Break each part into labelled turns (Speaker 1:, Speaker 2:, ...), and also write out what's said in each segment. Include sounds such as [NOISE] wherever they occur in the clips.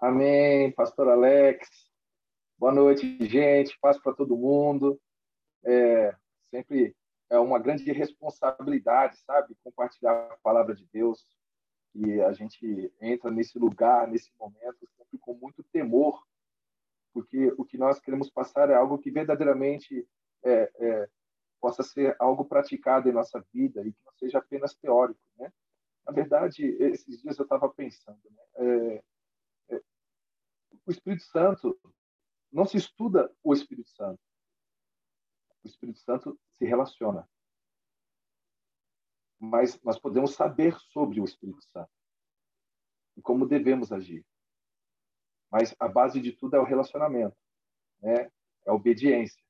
Speaker 1: Amém, Pastor Alex. Boa noite, gente. Paz para todo mundo. É, sempre é uma grande responsabilidade, sabe, compartilhar a palavra de Deus. E a gente entra nesse lugar, nesse momento, sempre com muito temor, porque o que nós queremos passar é algo que verdadeiramente é, é, possa ser algo praticado em nossa vida e que não seja apenas teórico, né? Na verdade, esses dias eu estava pensando, né? é, o Espírito Santo não se estuda o Espírito Santo, o Espírito Santo se relaciona, mas nós podemos saber sobre o Espírito Santo e como devemos agir. Mas a base de tudo é o relacionamento, né? É a obediência,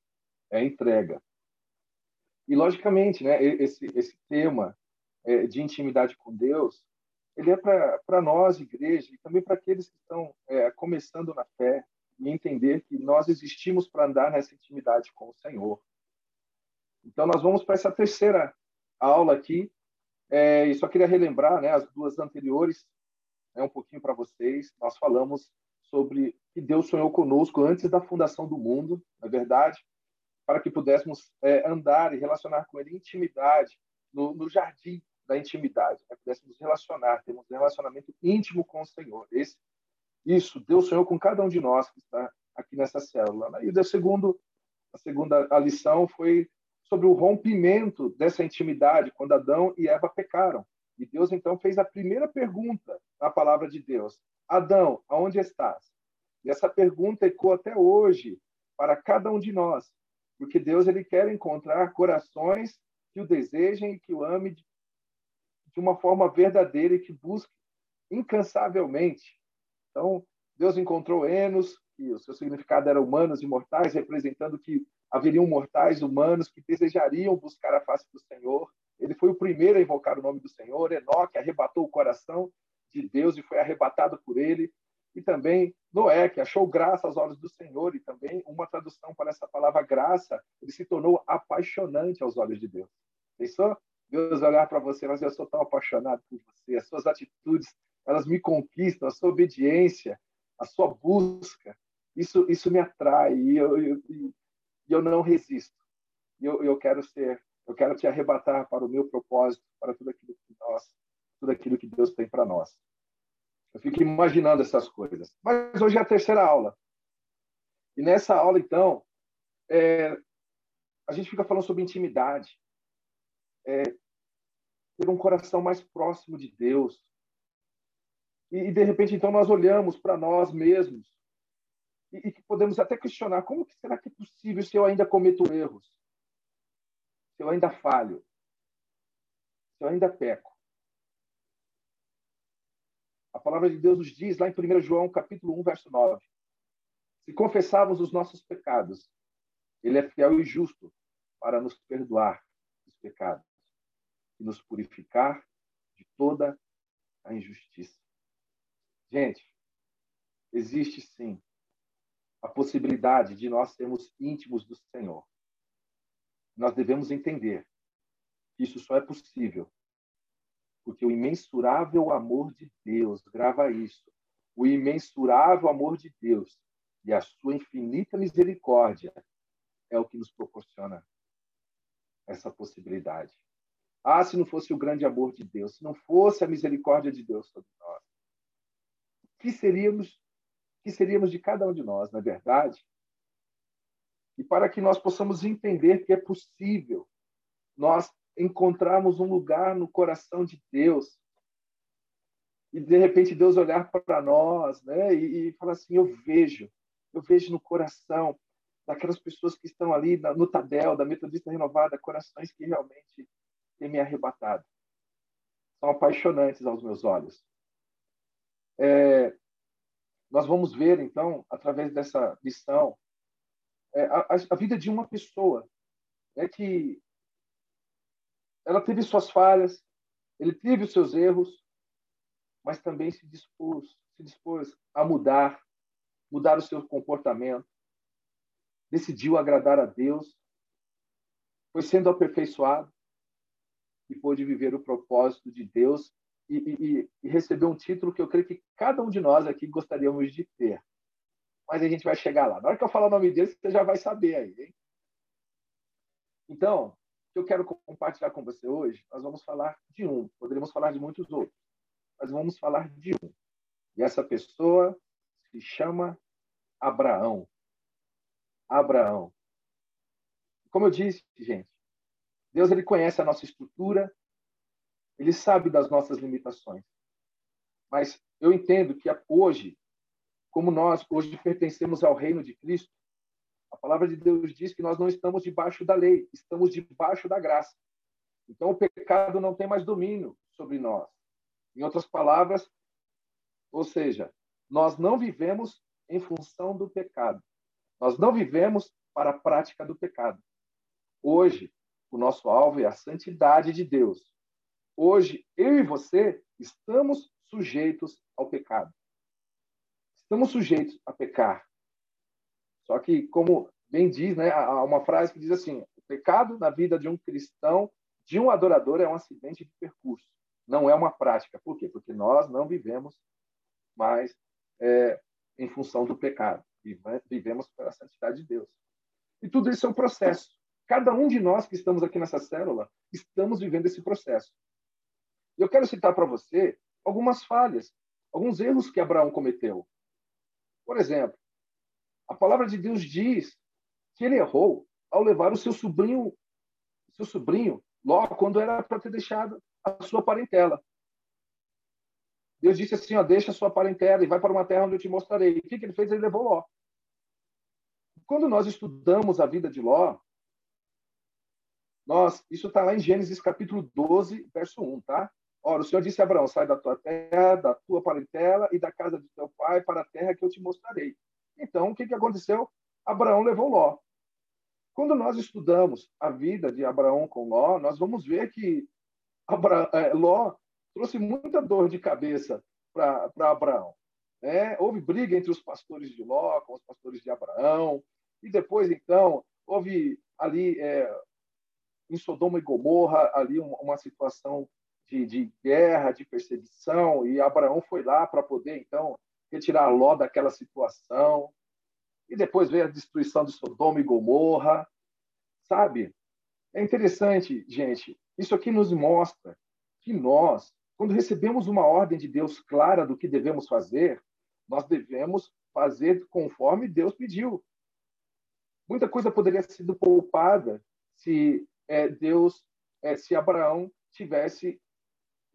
Speaker 1: é a entrega. E, logicamente, né, esse, esse tema é, de intimidade com Deus, ele é para nós, igreja, e também para aqueles que estão é, começando na fé, e entender que nós existimos para andar nessa intimidade com o Senhor. Então, nós vamos para essa terceira aula aqui, é, e só queria relembrar né, as duas anteriores, né, um pouquinho para vocês. Nós falamos sobre que Deus sonhou conosco antes da fundação do mundo, na é verdade, para que pudéssemos é, andar e relacionar com Ele intimidade, no, no jardim da intimidade, que pudéssemos relacionar, termos um relacionamento íntimo com o Senhor. Esse, isso Deus sonhou com cada um de nós que está aqui nessa célula. E o segundo, a segunda a lição foi sobre o rompimento dessa intimidade quando Adão e Eva pecaram. E Deus então fez a primeira pergunta na palavra de Deus: Adão, aonde estás? E essa pergunta ecoa até hoje para cada um de nós. Porque Deus ele quer encontrar corações que o desejem e que o amem de, uma forma verdadeira e que busque incansavelmente. Então, Deus encontrou Enos, que o seu significado era humanos e mortais, representando que haveriam mortais humanos que desejariam buscar a face do Senhor. Ele foi o primeiro a invocar o nome do Senhor. Enoque arrebatou o coração de Deus e foi arrebatado por ele e também Noé, que achou graça aos olhos do Senhor, e também uma tradução para essa palavra graça, ele se tornou apaixonante aos olhos de Deus. Pensou? Deus olhar para você, mas eu sou tão apaixonado por você, as suas atitudes, elas me conquistam, a sua obediência, a sua busca, isso, isso me atrai e eu, eu, eu não resisto. Eu, eu quero ser, eu quero te arrebatar para o meu propósito, para tudo aquilo que nós, tudo aquilo que Deus tem para nós. Eu fico imaginando essas coisas. Mas hoje é a terceira aula. E nessa aula, então, é, a gente fica falando sobre intimidade. É, ter um coração mais próximo de Deus. E, e de repente, então, nós olhamos para nós mesmos e, e podemos até questionar como que será que é possível se eu ainda cometo erros? Se eu ainda falho? Se eu ainda peco? A palavra de Deus nos diz lá em 1 João, capítulo 1, verso 9. Se confessarmos os nossos pecados, ele é fiel e justo para nos perdoar os pecados e nos purificar de toda a injustiça. Gente, existe sim a possibilidade de nós sermos íntimos do Senhor. Nós devemos entender que isso só é possível porque o imensurável amor de Deus, grava isso, o imensurável amor de Deus e a sua infinita misericórdia é o que nos proporciona essa possibilidade. Ah, se não fosse o grande amor de Deus, se não fosse a misericórdia de Deus sobre nós, que seríamos, que seríamos de cada um de nós, na é verdade? E para que nós possamos entender que é possível nós encontrarmos um lugar no coração de Deus e de repente Deus olhar para nós, né, e, e falar assim: eu vejo, eu vejo no coração daquelas pessoas que estão ali no Tadel, da Metodista Renovada, corações que realmente têm me arrebatado. São apaixonantes aos meus olhos. É, nós vamos ver, então, através dessa lição, é, a, a, vida de uma pessoa né, que ela teve suas falhas, ele teve os seus erros, mas também se dispôs, se dispôs a mudar, mudar o seu comportamento, decidiu agradar a Deus, foi sendo aperfeiçoado e pôde viver o propósito de Deus e, e, e receber um título que eu creio que cada um de nós aqui gostaríamos de ter. Mas a gente vai chegar lá. Na hora que eu falar o nome dele, você já vai saber aí. Hein? Então, o que eu quero compartilhar com você hoje, nós vamos falar de um. Poderíamos falar de muitos outros, mas vamos falar de um. E essa pessoa se chama Abraão. Abraão. Como eu disse, gente, Deus ele conhece a nossa estrutura, ele sabe das nossas limitações. Mas eu entendo que hoje, como nós hoje pertencemos ao reino de Cristo, a palavra de Deus diz que nós não estamos debaixo da lei, estamos debaixo da graça. Então o pecado não tem mais domínio sobre nós. Em outras palavras, ou seja, nós não vivemos em função do pecado. Nós não vivemos para a prática do pecado. Hoje, o nosso alvo é a santidade de Deus. Hoje, eu e você estamos sujeitos ao pecado. Estamos sujeitos a pecar. Só que, como bem diz, né, há uma frase que diz assim: o pecado na vida de um cristão, de um adorador, é um acidente de percurso. Não é uma prática. Por quê? Porque nós não vivemos mais é, em função do pecado. Vivemos pela santidade de Deus. E tudo isso é um processo. Cada um de nós que estamos aqui nessa célula, estamos vivendo esse processo. Eu quero citar para você algumas falhas, alguns erros que Abraão cometeu. Por exemplo, a palavra de Deus diz que ele errou ao levar o seu sobrinho, seu sobrinho, Ló, quando era para ter deixado a sua parentela. Deus disse assim: ó, deixa a sua parentela e vai para uma terra onde eu te mostrarei. O que, que ele fez? Ele levou Ló. Quando nós estudamos a vida de Ló, nós, isso está lá em Gênesis capítulo 12, verso 1, tá? Ora, o Senhor disse a Abraão: sai da tua terra, da tua parentela e da casa de teu pai para a terra que eu te mostrarei. Então, o que, que aconteceu? Abraão levou Ló. Quando nós estudamos a vida de Abraão com Ló, nós vamos ver que Abra... É, Ló trouxe muita dor de cabeça para Abraão. Né? Houve briga entre os pastores de Ló com os pastores de Abraão, e depois, então, houve ali é, em Sodoma e Gomorra ali uma, situação de, de guerra, de perseguição, e Abraão foi lá para poder, então, retirar Ló daquela situação. E depois veio a destruição de Sodoma e Gomorra, sabe? É interessante, gente. Isso aqui nos mostra que nós, quando recebemos uma ordem de Deus clara do que devemos fazer, nós devemos fazer conforme Deus pediu. Muita coisa poderia ter sido poupada se é, Deus, é, se Abraão tivesse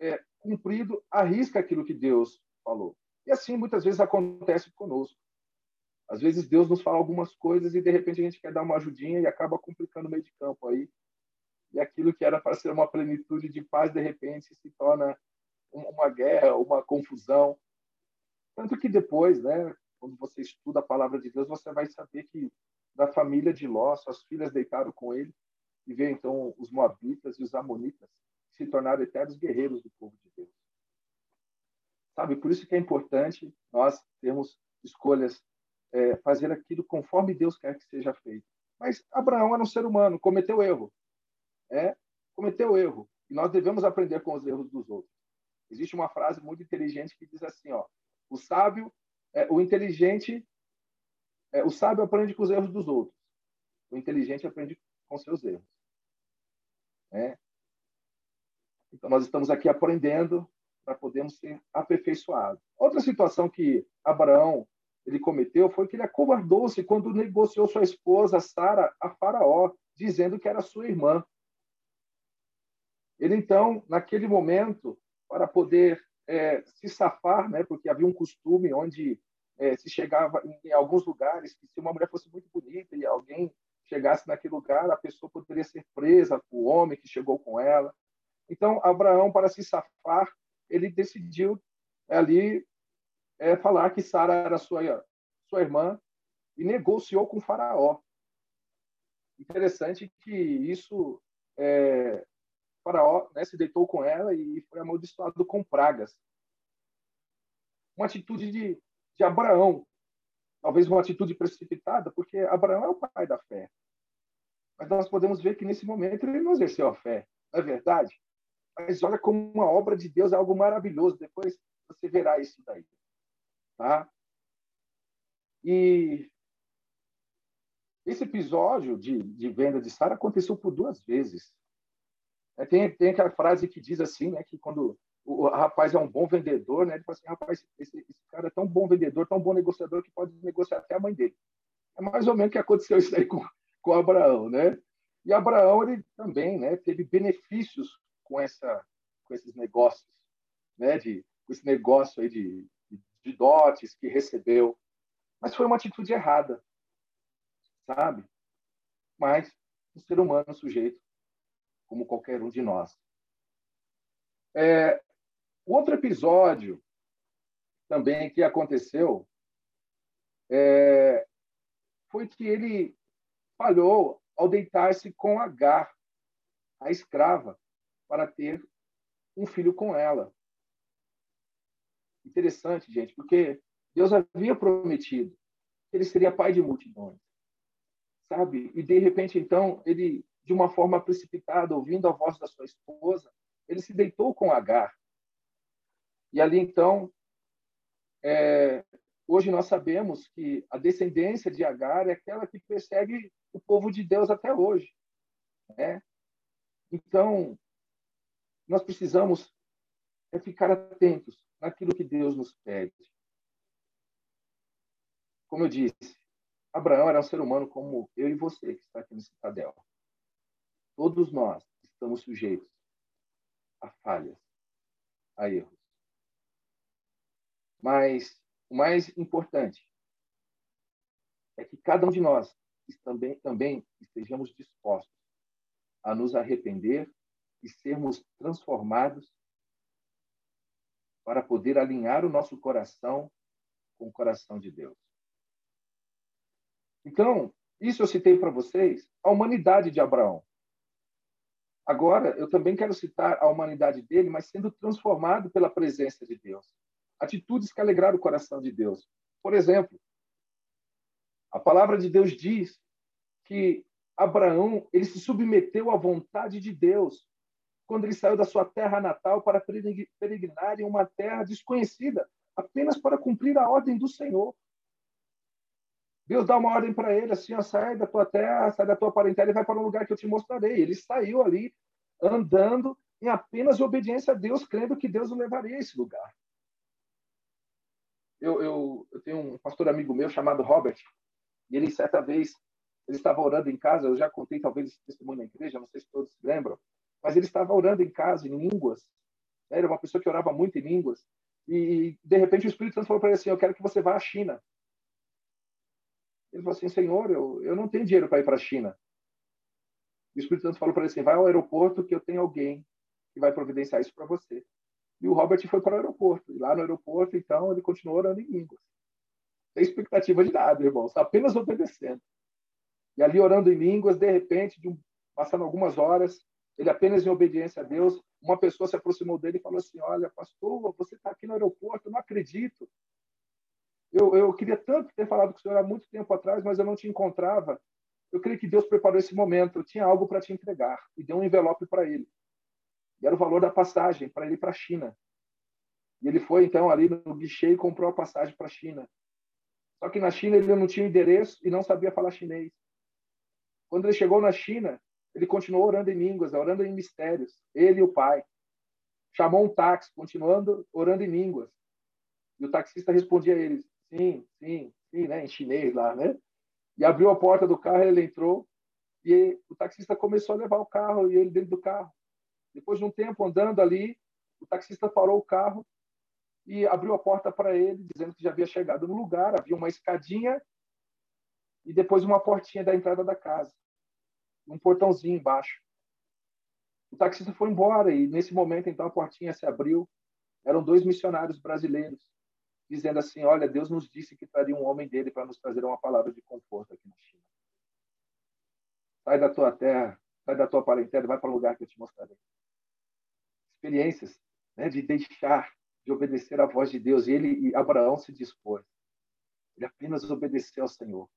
Speaker 1: é, cumprido a risca aquilo que Deus falou. E assim muitas vezes acontece conosco. Às vezes Deus nos fala algumas coisas e de repente a gente quer dar uma ajudinha e acaba complicando o meio de campo aí. E aquilo que era para ser uma plenitude de paz, de repente se torna uma guerra, uma confusão. Tanto que depois, né, quando você estuda a palavra de Deus, você vai saber que da família de Ló, suas filhas deitaram com ele, e vê então os moabitas e os amonitas se tornaram eternos guerreiros do povo de Deus. Sabe, por isso que é importante nós termos escolhas, é, fazer aquilo conforme Deus quer que seja feito. Mas Abraão era um ser humano, cometeu erro. É, cometeu erro. E nós devemos aprender com os erros dos outros. Existe uma frase muito inteligente que diz assim, ó, o sábio, é, o inteligente, é, o sábio aprende com os erros dos outros. O inteligente aprende com seus erros. É. Então, nós estamos aqui aprendendo para podermos ser aperfeiçoados. Outra situação que Abraão ele cometeu foi que ele acovardou-se quando negociou sua esposa Sara a Faraó, dizendo que era sua irmã. Ele então, naquele momento, para poder é, se safar, né, porque havia um costume onde é, se chegava em, em alguns lugares que se uma mulher fosse muito bonita e alguém chegasse naquele lugar, a pessoa poderia ser presa, o homem que chegou com ela. Então, Abraão, para se safar, ele decidiu ali é, falar que Sara era sua, sua irmã e negociou com Faraó. Interessante que isso, é, Faraó né, se deitou com ela e foi amaldiçoado com pragas. Uma atitude de, de Abraão, talvez uma atitude precipitada, porque Abraão é o pai da fé. Mas nós podemos ver que nesse momento ele não exerceu a fé, não é verdade? Mas olha como uma obra de Deus é algo maravilhoso. Depois você verá isso daí. Tá? E esse episódio de, de venda de Sara aconteceu por duas vezes. É, tem, tem aquela frase que diz assim, né, que quando o rapaz é um bom vendedor, né, ele fala assim, rapaz, esse, esse cara é tão bom vendedor, tão bom negociador que pode negociar até a mãe dele. É mais ou menos o que aconteceu isso aí com, com Abraão, né? E Abraão ele também, né, teve benefícios com essa com esses negócios, né, de com esse negócio aí de, de, de dotes que recebeu, mas foi uma atitude errada, sabe? Mas um ser humano sujeito como qualquer um de nós. É, outro episódio também que aconteceu é, foi que ele falhou ao deitar-se com Agar, a escrava, para ter um filho com ela. Interessante, gente, porque Deus havia prometido que ele seria pai de multidões, sabe? E de repente, então, ele, de uma forma precipitada, ouvindo a voz da sua esposa, ele se deitou com Agar. E ali, então, é, hoje nós sabemos que a descendência de Agar é aquela que persegue o povo de Deus até hoje. Né? Então, nós precisamos é ficar atentos naquilo que Deus nos pede. Como eu disse, Abraão era um ser humano como eu e você que está aqui no Citadel. Todos nós estamos sujeitos a falhas, a erros. Mas o mais importante é que cada um de nós também, também estejamos dispostos a nos arrepender e sermos transformados para poder alinhar o nosso coração com o coração de Deus. Então, isso eu citei para vocês a humanidade de Abraão. Agora, eu também quero citar a humanidade dele, mas sendo transformado pela presença de Deus. Atitudes que alegraram o coração de Deus. Por exemplo, a palavra de Deus diz que Abraão ele se submeteu à vontade de Deus quando ele saiu da sua terra natal para peregrinar em uma terra desconhecida, apenas para cumprir a ordem do Senhor. Deus dá uma ordem para ele, assim, ó, sai da tua terra, sai da tua parentela e vai para um lugar que eu te mostrarei. Ele saiu ali, andando em apenas obediência a Deus, crendo que Deus o levaria a esse lugar eu, eu, eu tenho um pastor amigo meu chamado Robert, e ele, certa vez, ele estava orando em casa, eu já contei talvez esse testemunho na igreja, não sei se todos lembram, mas ele estava orando em casa, em línguas. Né? Era uma pessoa que orava muito em línguas. E, de repente, o Espírito Santo falou para ele assim: Eu quero que você vá à China. Ele falou assim: Senhor, eu, eu não tenho dinheiro para ir para a China. E o Espírito Santo falou para ele assim: Vai ao aeroporto que eu tenho alguém que vai providenciar isso para você. E o Robert foi para o aeroporto. E lá no aeroporto, então, ele continuou orando em línguas. Sem expectativa de nada, irmãos, apenas obedecendo. E ali orando em línguas, de repente, de um, passando algumas horas, ele apenas em obediência a Deus, uma pessoa se aproximou dele e falou assim: Olha, pastor, você está aqui no aeroporto, eu não acredito. Eu, eu queria tanto ter falado com o senhor há muito tempo atrás, mas eu não te encontrava. Eu creio que Deus preparou esse momento. Eu tinha algo para te entregar e deu um envelope para ele. E era o valor da passagem para ele para a China. E ele foi, então, ali no guichê e comprou a passagem para a China. Só que na China ele não tinha endereço e não sabia falar chinês. Quando ele chegou na China, ele continuou orando em línguas, orando em mistérios, ele e o pai. Chamou um táxi, continuando orando em línguas. E o taxista respondia a ele: sim, sim, sim, né, em chinês lá, né? E abriu a porta do carro, ele entrou e o taxista começou a levar o carro e ele dentro do carro. Depois de um tempo andando ali, o taxista parou o carro e abriu a porta para ele, dizendo que já havia chegado no lugar. Havia uma escadinha e depois uma portinha da entrada da casa, um portãozinho embaixo. O taxista foi embora e nesse momento então a portinha se abriu. Eram dois missionários brasileiros dizendo assim: Olha, Deus nos disse que traria um homem dele para nos trazer uma palavra de conforto aqui na China. Sai da tua terra, sai da tua parentela e vai para o lugar que eu te mostrarei experiências né, de deixar, de obedecer à voz de Deus. E ele e Abraão se dispôs. Ele apenas obedeceu ao Senhor.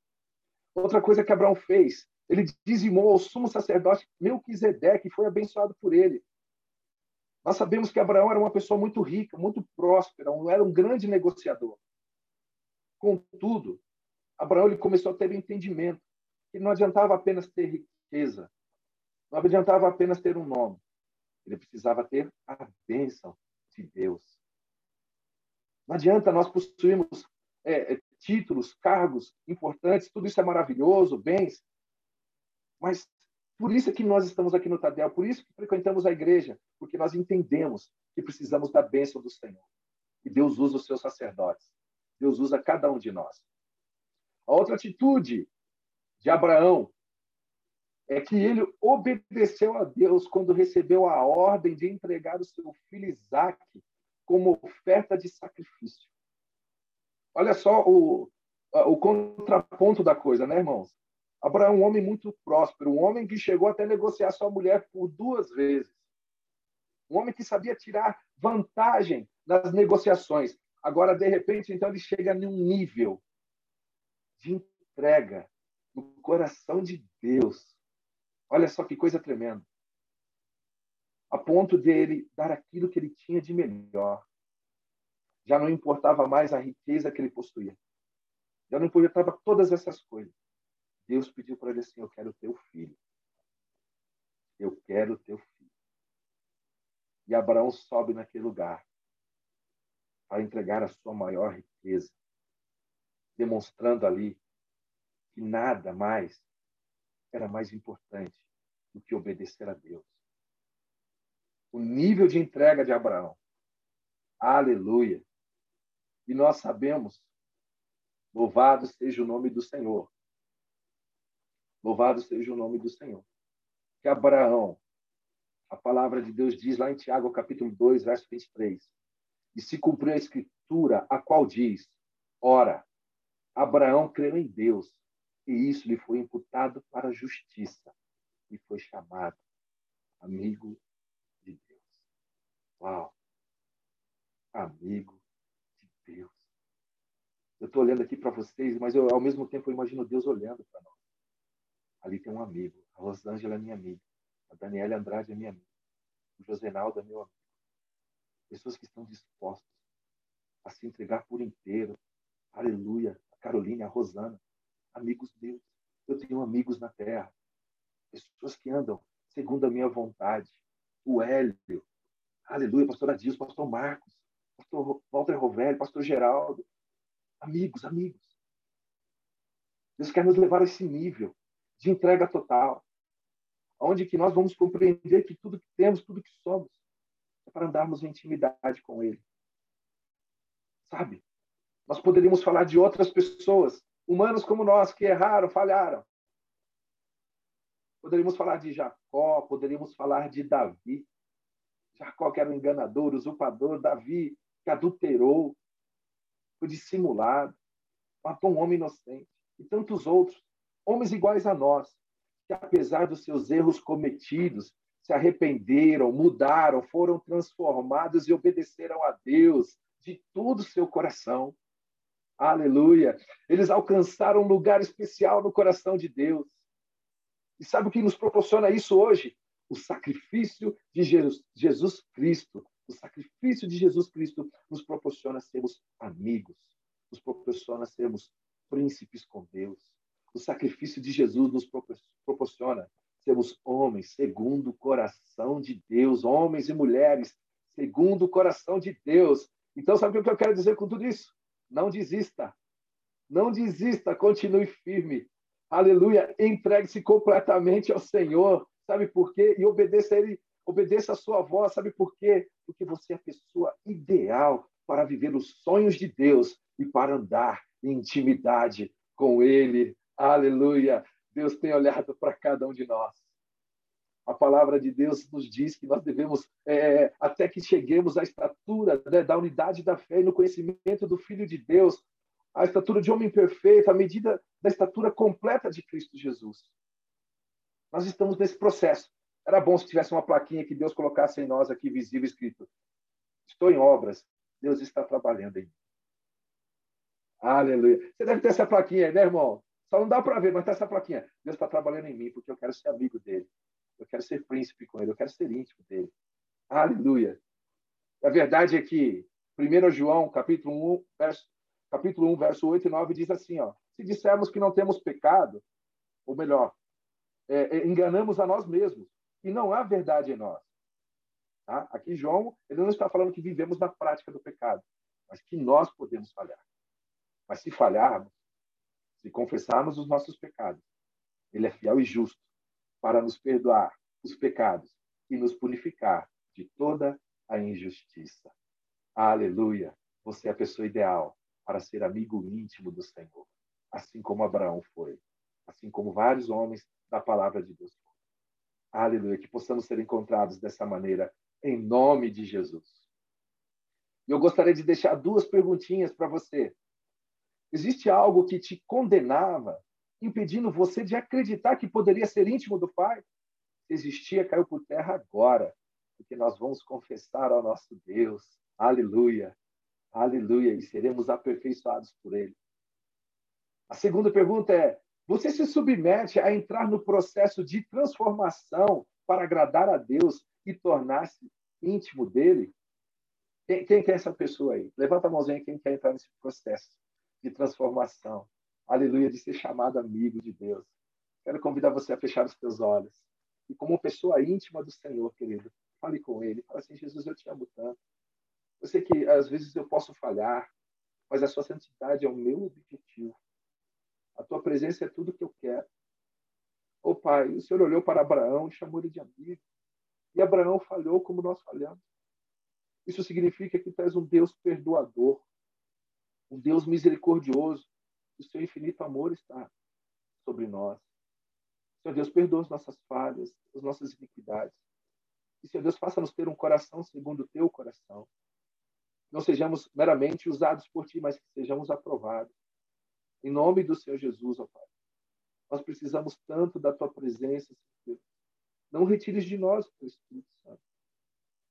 Speaker 1: Outra coisa que Abraão fez, ele dizimou ao sumo sacerdote Melquisedeque, que foi abençoado por ele. Nós sabemos que Abraão era uma pessoa muito rica, muito próspera, era um grande negociador. Contudo, Abraão ele começou a ter entendimento que não adiantava apenas ter riqueza, não adiantava apenas ter um nome. Ele precisava ter a bênção de Deus. Não adianta nós possuirmos é, é, títulos, cargos importantes, tudo isso é maravilhoso, bens, mas por isso é que nós estamos aqui no Tadel, por isso que frequentamos a igreja, porque nós entendemos que precisamos da bênção do Senhor. E Deus usa os seus sacerdotes. Deus usa cada um de nós. A outra atitude de Abraão é que ele obedeceu a Deus quando recebeu a ordem de entregar o seu filho Isaac como oferta de sacrifício. Olha só o, o contraponto da coisa, né, irmãos? Abraão é um homem muito próspero, um homem que chegou até negociar sua mulher por duas vezes. Um homem que sabia tirar vantagem nas negociações. Agora, de repente, então ele chega num nível de entrega no coração de Deus. Olha só que coisa tremenda. A ponto de ele dar aquilo que ele tinha de melhor. Já não importava mais a riqueza que ele possuía. Já não importava todas essas coisas. Deus pediu para ele assim: Eu quero teu filho. Eu quero teu filho. E Abraão sobe naquele lugar para entregar a sua maior riqueza, demonstrando ali que nada mais era mais importante do que obedecer a Deus. O nível de entrega de Abraão. Aleluia. E nós sabemos, louvado seja o nome do Senhor, Louvado seja o nome do Senhor. Que Abraão, a palavra de Deus diz lá em Tiago, capítulo 2, verso 23, e se cumpriu a escritura, a qual diz: Ora, Abraão creu em Deus, e isso lhe foi imputado para a justiça, e foi chamado amigo de Deus. Uau! Amigo de Deus. Eu estou olhando aqui para vocês, mas eu, ao mesmo tempo eu imagino Deus olhando para nós. Ali tem um amigo. A Rosângela é minha amiga. A Daniela Andrade é minha amiga. O Josenaldo é meu amigo. Pessoas que estão dispostas a se entregar por inteiro. Aleluia. A Carolina, a Rosana. Amigos meus. Eu tenho amigos na terra. Pessoas que andam segundo a minha vontade. O Hélio. Aleluia. Pastor Adilson, pastor Marcos. Pastor Walter Rovelli, pastor Geraldo. Amigos, amigos. Deus quer nos levar a esse nível de entrega total, onde que nós vamos compreender que tudo que temos, tudo que somos, é para andarmos em intimidade com Ele. Sabe? Nós poderíamos falar de outras pessoas, humanos como nós, que erraram, falharam. Poderíamos falar de Jacó, poderíamos falar de Davi. Jacó, que era um enganador, usurpador. Davi, que adulterou, foi dissimulado, matou um homem inocente. E tantos outros homens iguais a nós, que apesar dos seus erros cometidos, se arrependeram, mudaram, foram transformados e obedeceram a Deus de todo o seu coração. Aleluia! Eles alcançaram um lugar especial no coração de Deus. E sabe o que nos proporciona isso hoje? O sacrifício de Jesus, Cristo. O sacrifício de Jesus Cristo nos proporciona sermos amigos, nos proporciona sermos príncipes com Deus. O sacrifício de Jesus nos proporciona sermos homens segundo o coração de Deus, homens e mulheres segundo o coração de Deus. Então, sabe o que eu quero dizer com tudo isso? Não desista. Não desista, continue firme. Aleluia. Entregue-se completamente ao Senhor. Sabe por quê? E obedeça a Ele, obedeça a sua voz. Sabe por quê? Porque você é a pessoa ideal para viver os sonhos de Deus e para andar em intimidade com Ele. Aleluia! Deus tem olhado para cada um de nós. A palavra de Deus nos diz que nós devemos, é, até que cheguemos à estatura né, da unidade da fé e no conhecimento do Filho de Deus, a estatura de homem perfeito, a medida da estatura completa de Cristo Jesus. Nós estamos nesse processo. Era bom se tivesse uma plaquinha que Deus colocasse em nós aqui visível escrito: Estou em obras, Deus está trabalhando em mim. Aleluia. Você deve ter essa plaquinha aí, né, irmão? Só não dá para ver, mas tá essa plaquinha. Deus está trabalhando em mim porque eu quero ser amigo dele. Eu quero ser príncipe com ele. Eu quero ser íntimo dele. Aleluia. A verdade é que 1 João, capítulo 1, verso, capítulo 1, verso 8 e 9, diz assim, ó, se dissermos que não temos pecado, ou melhor, é, é, enganamos a nós mesmos, e não há verdade em nós. Tá? Aqui João, ele não está falando que vivemos na prática do pecado, mas que nós podemos falhar. Mas se falharmos, se confessarmos os nossos pecados, ele é fiel e justo para nos perdoar os pecados e nos purificar de toda a injustiça. Aleluia! Você é a pessoa ideal para ser amigo íntimo do Senhor, assim como Abraão foi, assim como vários homens da palavra de Deus. Aleluia! Que possamos ser encontrados dessa maneira, em nome de Jesus. Eu gostaria de deixar duas perguntinhas para você. Existe algo que te condenava, impedindo você de acreditar que poderia ser íntimo do Pai? Se existia, caiu por terra agora porque nós vamos confessar ao nosso Deus. Aleluia. Aleluia. E seremos aperfeiçoados por Ele. A segunda pergunta é: você se submete a entrar no processo de transformação para agradar a Deus e tornar-se íntimo dele? Quem, quem quer essa pessoa aí? Levanta a mãozinha quem quer entrar nesse processo de transformação. Aleluia, de ser chamado amigo de Deus. Quero convidar você a fechar os teus olhos. E como pessoa íntima do Senhor, querido, Fale com ele. Fale assim, Jesus, eu te amo tanto. Eu sei que às vezes eu posso falhar, mas a sua santidade é o meu objetivo. A tua presença é tudo que eu quero. Ô oh, Pai, o Senhor olhou para Abraão e chamou ele de amigo. E Abraão falhou como nós falhamos. Isso significa que tu és um Deus perdoador, um Deus misericordioso. O seu infinito amor está sobre nós. Senhor Deus, perdoa as nossas falhas, as nossas iniquidades. E, Senhor Deus, faça-nos ter um coração segundo o teu coração. Não sejamos meramente usados por ti, mas que sejamos aprovados. Em nome do Senhor Jesus, ó Pai. Nós precisamos tanto da tua presença, Senhor. Não retires de nós o teu Espírito Santo.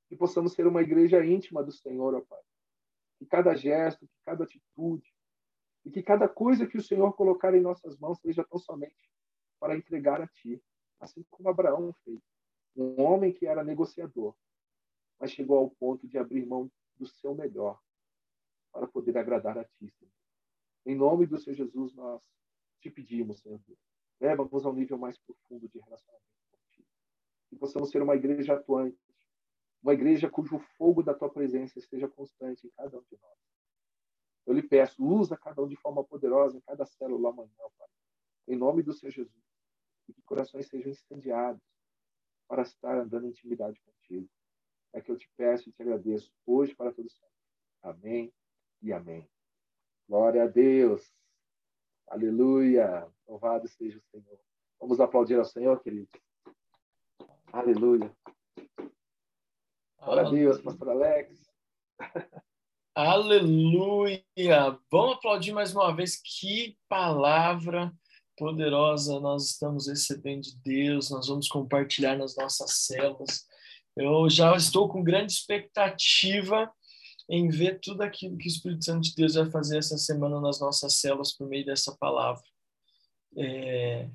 Speaker 1: Que possamos ser uma igreja íntima do Senhor, ó Pai. Que cada gesto, que cada atitude, e que cada coisa que o Senhor colocar em nossas mãos seja tão somente para entregar a Ti, assim como Abraão fez um homem que era negociador, mas chegou ao ponto de abrir mão do seu melhor para poder agradar a ti, Senhor. Em nome do Senhor Jesus, nós te pedimos, Senhor leva-nos ao nível mais profundo de relacionamento contigo. Que possamos ser uma igreja atuante, uma igreja cujo fogo da tua presença esteja constante em cada um de nós. Eu lhe peço, usa cada um de forma poderosa em cada célula amanhã, Pai. Em nome do Senhor Jesus. E que corações sejam incendiados para estar andando em intimidade contigo. É que eu te peço e te agradeço hoje para todos sempre. Amém e amém. Glória a Deus. Aleluia. Louvado seja o Senhor. Vamos aplaudir ao Senhor, querido. Aleluia. Glória a Deus, pastor Alex. [LAUGHS]
Speaker 2: Aleluia! Vamos aplaudir mais uma vez. Que palavra poderosa nós estamos recebendo de Deus, nós vamos compartilhar nas nossas células. Eu já estou com grande expectativa em ver tudo aquilo que o Espírito Santo de Deus vai fazer essa semana nas nossas células por meio dessa palavra. É,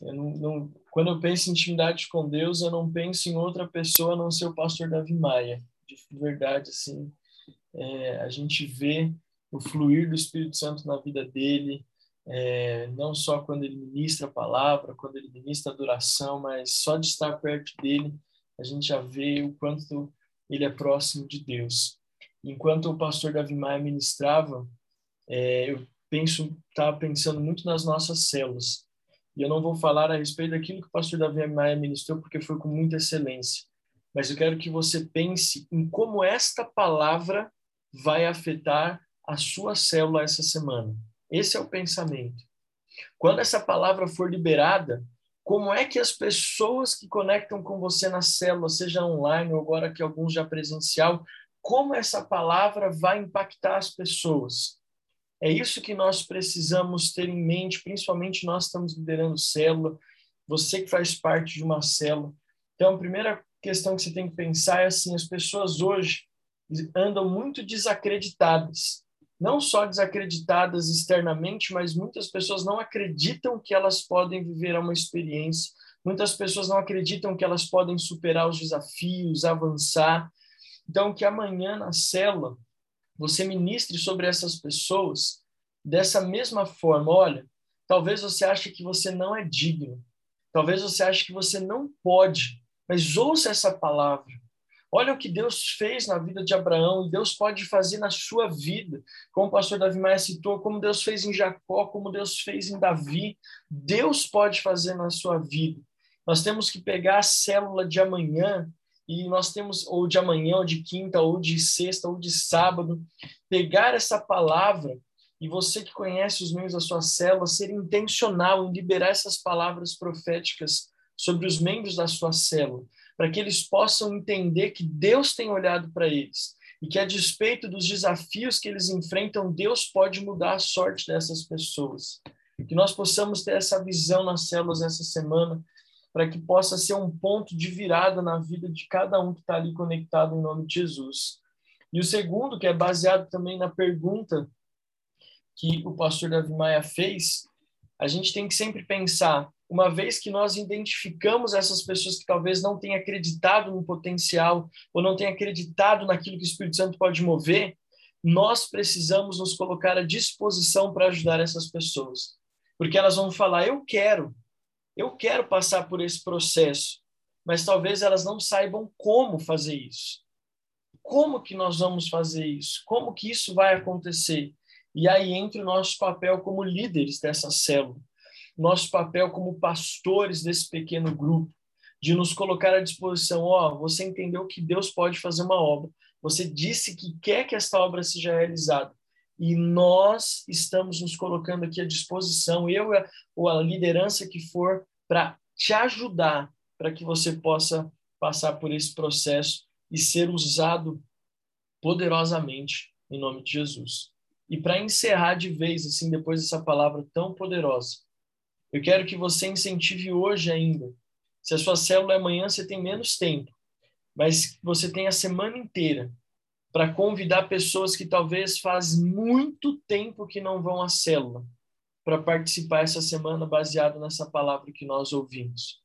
Speaker 2: eu não, não, quando eu penso em intimidade com Deus, eu não penso em outra pessoa a não ser o pastor Davi Maia. De verdade, assim, é, a gente vê o fluir do Espírito Santo na vida dele, é, não só quando ele ministra a palavra, quando ele ministra adoração, mas só de estar perto dele, a gente já vê o quanto ele é próximo de Deus. Enquanto o pastor Davi Maia ministrava, é, eu penso, estava pensando muito nas nossas células. E eu não vou falar a respeito daquilo que o pastor Davi Maia ministrou, porque foi com muita excelência. Mas eu quero que você pense em como esta palavra vai afetar a sua célula essa semana. Esse é o pensamento. Quando essa palavra for liberada, como é que as pessoas que conectam com você na célula, seja online ou agora que alguns já presencial, como essa palavra vai impactar as pessoas? É isso que nós precisamos ter em mente, principalmente nós estamos liderando célula, você que faz parte de uma célula. Então, a primeira questão que você tem que pensar é assim: as pessoas hoje andam muito desacreditadas não só desacreditadas externamente, mas muitas pessoas não acreditam que elas podem viver uma experiência Muitas pessoas não acreditam que elas podem superar os desafios, avançar. Então, que amanhã na célula você ministre sobre essas pessoas dessa mesma forma. Olha, talvez você ache que você não é digno. Talvez você ache que você não pode. Mas ouça essa palavra. Olha o que Deus fez na vida de Abraão e Deus pode fazer na sua vida. Como o pastor Davi Maia citou, como Deus fez em Jacó, como Deus fez em Davi. Deus pode fazer na sua vida. Nós temos que pegar a célula de amanhã e nós temos, ou de amanhã, ou de quinta, ou de sexta, ou de sábado, pegar essa palavra e você que conhece os membros da sua célula, ser intencional em liberar essas palavras proféticas sobre os membros da sua célula para que eles possam entender que Deus tem olhado para eles e que, a despeito dos desafios que eles enfrentam, Deus pode mudar a sorte dessas pessoas. Que nós possamos ter essa visão nas células essa semana, para que possa ser um ponto de virada na vida de cada um que está ali conectado em nome de Jesus. E o segundo, que é baseado também na pergunta que o pastor Davi Maia fez, a gente tem que sempre pensar uma vez que nós identificamos essas pessoas que talvez não tenham acreditado no potencial ou não tenham acreditado naquilo que o Espírito Santo pode mover, nós precisamos nos colocar à disposição para ajudar essas pessoas. Porque elas vão falar: eu quero, eu quero passar por esse processo, mas talvez elas não saibam como fazer isso. Como que nós vamos fazer isso? Como que isso vai acontecer? E aí entra o nosso papel como líderes dessa célula nosso papel como pastores desse pequeno grupo, de nos colocar à disposição. Ó, oh, você entendeu que Deus pode fazer uma obra. Você disse que quer que esta obra seja realizada. E nós estamos nos colocando aqui à disposição, eu ou a liderança que for, para te ajudar, para que você possa passar por esse processo e ser usado poderosamente em nome de Jesus. E para encerrar de vez, assim, depois dessa palavra tão poderosa, eu quero que você incentive hoje ainda. Se a sua célula é amanhã, você tem menos tempo, mas você tem a semana inteira para convidar pessoas que talvez faz muito tempo que não vão à célula para participar essa semana baseado nessa palavra que nós ouvimos.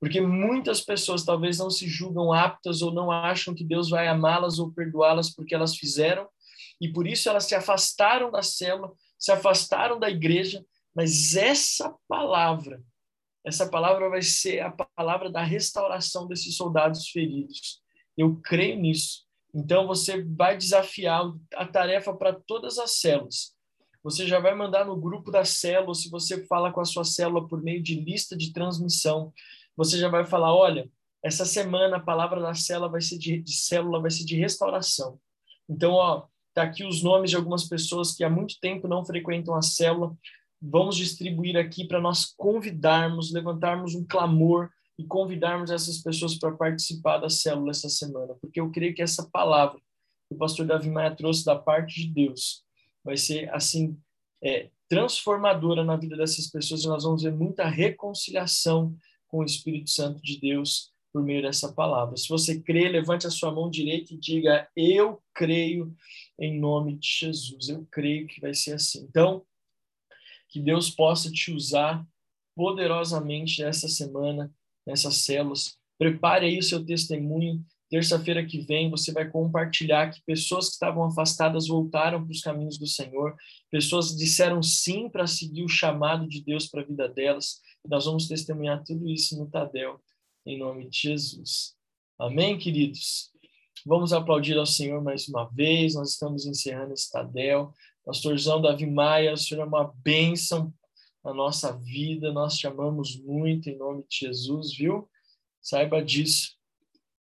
Speaker 2: Porque muitas pessoas talvez não se julgam aptas ou não acham que Deus vai amá-las ou perdoá-las porque elas fizeram, e por isso elas se afastaram da célula, se afastaram da igreja, mas essa palavra, essa palavra vai ser a palavra da restauração desses soldados feridos. Eu creio nisso. Então você vai desafiar a tarefa para todas as células. Você já vai mandar no grupo da célula, se você fala com a sua célula por meio de lista de transmissão, você já vai falar, olha, essa semana a palavra da célula vai ser de, de célula vai ser de restauração. Então, ó, tá aqui os nomes de algumas pessoas que há muito tempo não frequentam a célula vamos distribuir aqui para nós convidarmos, levantarmos um clamor e convidarmos essas pessoas para participar da célula essa semana, porque eu creio que essa palavra que o pastor Davi Maia trouxe da parte de Deus vai ser assim é, transformadora na vida dessas pessoas e nós vamos ver muita reconciliação com o Espírito Santo de Deus por meio dessa palavra. Se você crê, levante a sua mão direita e diga: Eu creio em nome de Jesus. Eu creio que vai ser assim. Então, que Deus possa te usar poderosamente essa semana, nessas células. Prepare aí o seu testemunho. Terça-feira que vem você vai compartilhar que pessoas que estavam afastadas voltaram para os caminhos do Senhor, pessoas disseram sim para seguir o chamado de Deus para a vida delas. Nós vamos testemunhar tudo isso no Tadel, em nome de Jesus. Amém, queridos? Vamos aplaudir ao Senhor mais uma vez. Nós estamos encerrando esse Tadel. Pastorzão Davi Maia, o Senhor é uma bênção na nossa vida, nós te amamos muito em nome de Jesus, viu? Saiba disso.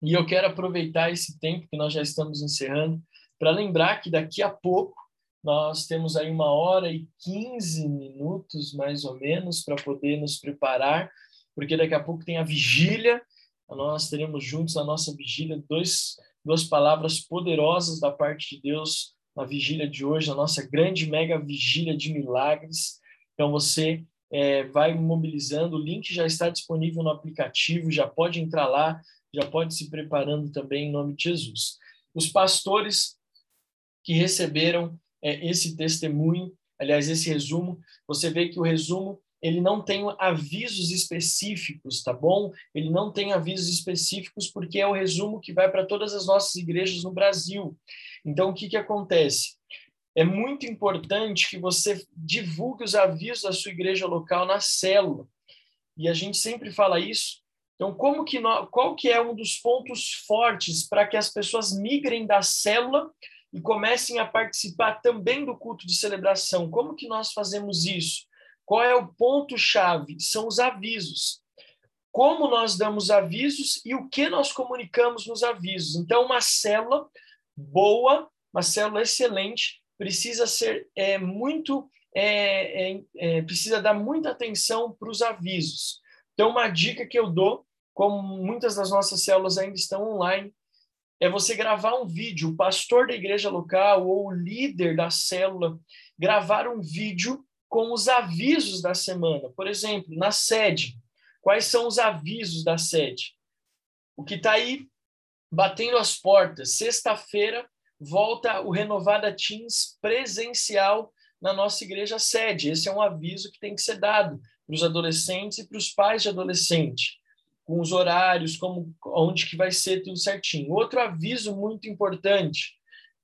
Speaker 2: E eu quero aproveitar esse tempo que nós já estamos encerrando para lembrar que daqui a pouco nós temos aí uma hora e 15 minutos, mais ou menos, para poder nos preparar, porque daqui a pouco tem a vigília, nós teremos juntos na nossa vigília dois, duas palavras poderosas da parte de Deus na vigília de hoje, na nossa grande mega vigília de milagres. Então você é, vai mobilizando, o link já está disponível no aplicativo, já pode entrar lá, já pode se preparando também em nome de Jesus. Os pastores que receberam é, esse testemunho, aliás, esse resumo, você vê que o resumo ele não tem avisos específicos, tá bom? Ele não tem avisos específicos porque é o resumo que vai para todas as nossas igrejas no Brasil. Então, o que, que acontece? É muito importante que você divulgue os avisos da sua igreja local na célula. E a gente sempre fala isso. Então, como que nós, qual que é um dos pontos fortes para que as pessoas migrem da célula e comecem a participar também do culto de celebração? Como que nós fazemos isso? Qual é o ponto chave? São os avisos. Como nós damos avisos e o que nós comunicamos nos avisos. Então, uma célula boa, uma célula excelente, precisa ser é, muito é, é, é, precisa dar muita atenção para os avisos. Então, uma dica que eu dou, como muitas das nossas células ainda estão online, é você gravar um vídeo, o pastor da igreja local ou o líder da célula, gravar um vídeo com os avisos da semana. Por exemplo, na sede, quais são os avisos da sede? O que está aí batendo as portas. Sexta-feira volta o Renovada Teams presencial na nossa igreja sede. Esse é um aviso que tem que ser dado para os adolescentes e para os pais de adolescente, com os horários, como onde que vai ser tudo certinho. Outro aviso muito importante,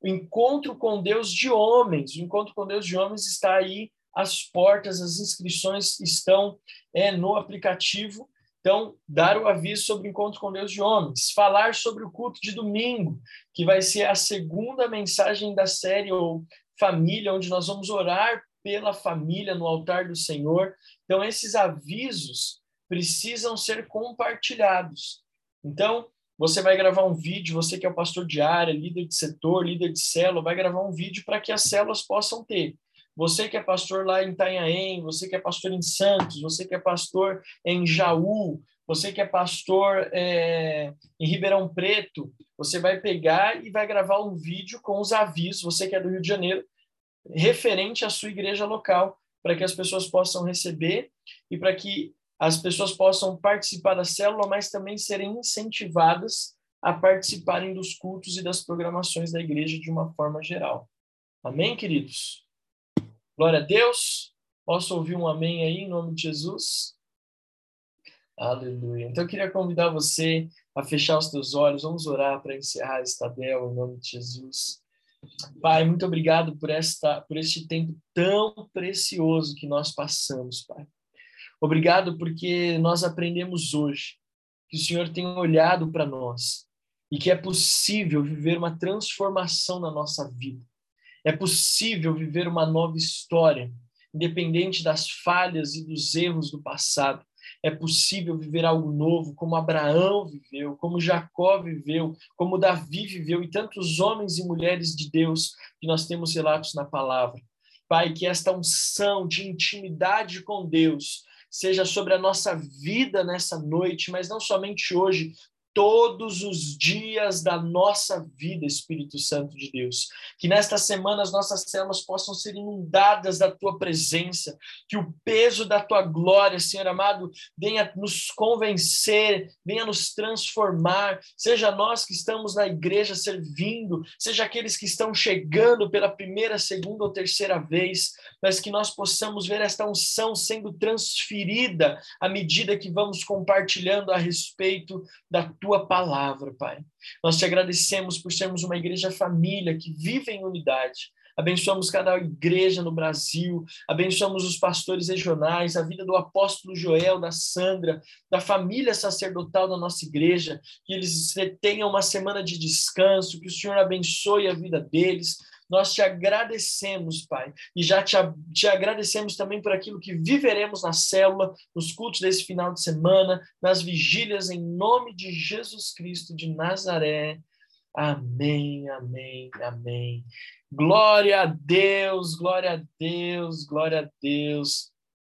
Speaker 2: o encontro com Deus de homens. O encontro com Deus de homens está aí às portas, as inscrições estão é, no aplicativo. Então, dar o aviso sobre o encontro com Deus de homens, falar sobre o culto de domingo, que vai ser a segunda mensagem da série ou família, onde nós vamos orar pela família no altar do Senhor. Então, esses avisos precisam ser compartilhados. Então, você vai gravar um vídeo, você que é o pastor de área, líder de setor, líder de célula, vai gravar um vídeo para que as células possam ter. Você que é pastor lá em Itanhaém, você que é pastor em Santos, você que é pastor em Jaú, você que é pastor é, em Ribeirão Preto, você vai pegar e vai gravar um vídeo com os avisos, você que é do Rio de Janeiro, referente à sua igreja local, para que as pessoas possam receber e para que as pessoas possam participar da célula, mas também serem incentivadas a participarem dos cultos e das programações da igreja de uma forma geral. Amém, queridos? Glória a Deus. Posso ouvir um amém aí em nome de Jesus? Aleluia. Então eu queria convidar você a fechar os teus olhos. Vamos orar para encerrar esta bela em nome de Jesus. Pai, muito obrigado por esta por este tempo tão precioso que nós passamos, Pai. Obrigado porque nós aprendemos hoje que o Senhor tem olhado para nós e que é possível viver uma transformação na nossa vida. É possível viver uma nova história, independente das falhas e dos erros do passado. É possível viver algo novo, como Abraão viveu, como Jacó viveu, como Davi viveu e tantos homens e mulheres de Deus que nós temos relatos na palavra. Pai, que esta unção de intimidade com Deus seja sobre a nossa vida nessa noite, mas não somente hoje, todos os dias da nossa vida, Espírito Santo de Deus. Que nesta semana as nossas células possam ser inundadas da tua presença, que o peso da tua glória, Senhor amado, venha nos convencer, venha nos transformar, seja nós que estamos na igreja servindo, seja aqueles que estão chegando pela primeira, segunda ou terceira vez, mas que nós possamos ver esta unção sendo transferida à medida que vamos compartilhando a respeito da tua palavra, Pai. Nós te agradecemos por sermos uma igreja família que vive em unidade. Abençoamos cada igreja no Brasil, abençoamos os pastores regionais, a vida do apóstolo Joel, da Sandra, da família sacerdotal da nossa igreja, que eles tenham uma semana de descanso, que o Senhor abençoe a vida deles, nós te agradecemos, Pai, e já te, te agradecemos também por aquilo que viveremos na célula, nos cultos desse final de semana, nas vigílias, em nome de Jesus Cristo de Nazaré. Amém, amém, amém. Glória a Deus, glória a Deus, glória a Deus.